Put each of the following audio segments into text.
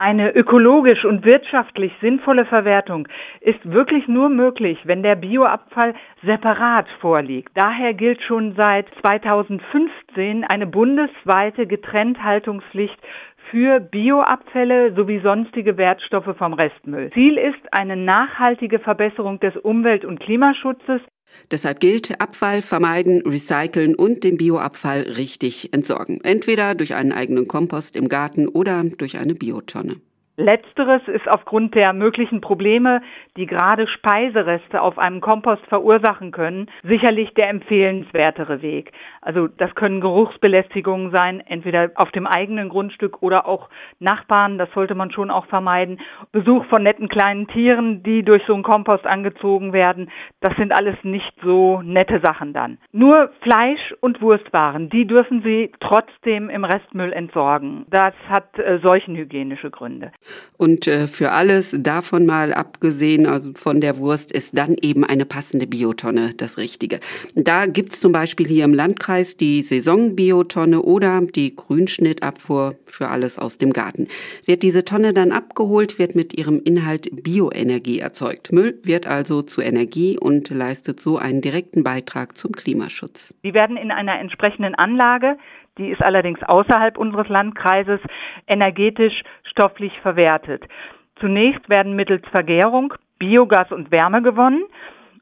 Eine ökologisch und wirtschaftlich sinnvolle Verwertung ist wirklich nur möglich, wenn der Bioabfall separat vorliegt. Daher gilt schon seit 2015 eine bundesweite Getrennthaltungspflicht für Bioabfälle sowie sonstige Wertstoffe vom Restmüll. Ziel ist eine nachhaltige Verbesserung des Umwelt- und Klimaschutzes Deshalb gilt Abfall vermeiden, recyceln und den Bioabfall richtig entsorgen. Entweder durch einen eigenen Kompost im Garten oder durch eine Biotonne. Letzteres ist aufgrund der möglichen Probleme, die gerade Speisereste auf einem Kompost verursachen können, sicherlich der empfehlenswertere Weg. Also das können Geruchsbelästigungen sein, entweder auf dem eigenen Grundstück oder auch Nachbarn, das sollte man schon auch vermeiden. Besuch von netten kleinen Tieren, die durch so einen Kompost angezogen werden, das sind alles nicht so nette Sachen dann. Nur Fleisch und Wurstwaren, die dürfen Sie trotzdem im Restmüll entsorgen. Das hat äh, seuchenhygienische Gründe. Und äh, für alles davon mal abgesehen, also von der Wurst, ist dann eben eine passende Biotonne das Richtige. Da gibt's zum Beispiel hier im Landkreis die Saisonbiotonne oder die Grünschnittabfuhr für alles aus dem Garten. Wird diese Tonne dann abgeholt, wird mit ihrem Inhalt Bioenergie erzeugt. Müll wird also zu Energie und leistet so einen direkten Beitrag zum Klimaschutz. Die werden in einer entsprechenden Anlage die ist allerdings außerhalb unseres Landkreises energetisch stofflich verwertet. Zunächst werden mittels Vergärung Biogas und Wärme gewonnen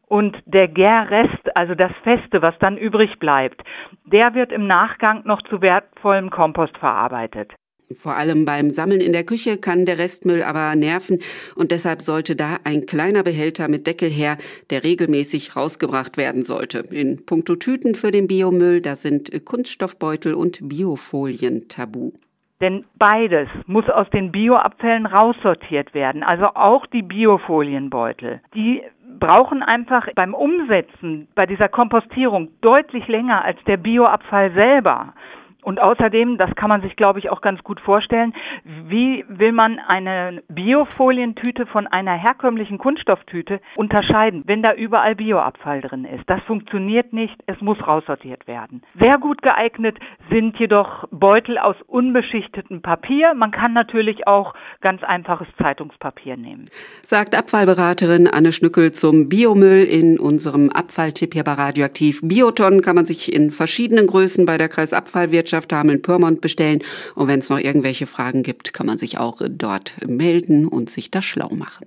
und der Gärrest, also das Feste, was dann übrig bleibt, der wird im Nachgang noch zu wertvollem Kompost verarbeitet. Vor allem beim Sammeln in der Küche kann der Restmüll aber nerven und deshalb sollte da ein kleiner Behälter mit Deckel her, der regelmäßig rausgebracht werden sollte. In puncto Tüten für den Biomüll, da sind Kunststoffbeutel und Biofolien tabu. Denn beides muss aus den Bioabfällen raussortiert werden, also auch die Biofolienbeutel. Die brauchen einfach beim Umsetzen, bei dieser Kompostierung deutlich länger als der Bioabfall selber. Und außerdem, das kann man sich, glaube ich, auch ganz gut vorstellen, wie will man eine Biofolientüte von einer herkömmlichen Kunststofftüte unterscheiden, wenn da überall Bioabfall drin ist? Das funktioniert nicht, es muss raussortiert werden. Sehr gut geeignet sind jedoch Beutel aus unbeschichtetem Papier. Man kann natürlich auch ganz einfaches Zeitungspapier nehmen. Sagt Abfallberaterin Anne Schnückel zum Biomüll in unserem Abfalltipp hier bei Radioaktiv. Biotonnen kann man sich in verschiedenen Größen bei der Kreisabfallwirtschaft Wirtschaft Hameln-Pyrmont bestellen. Und wenn es noch irgendwelche Fragen gibt, kann man sich auch dort melden und sich da schlau machen.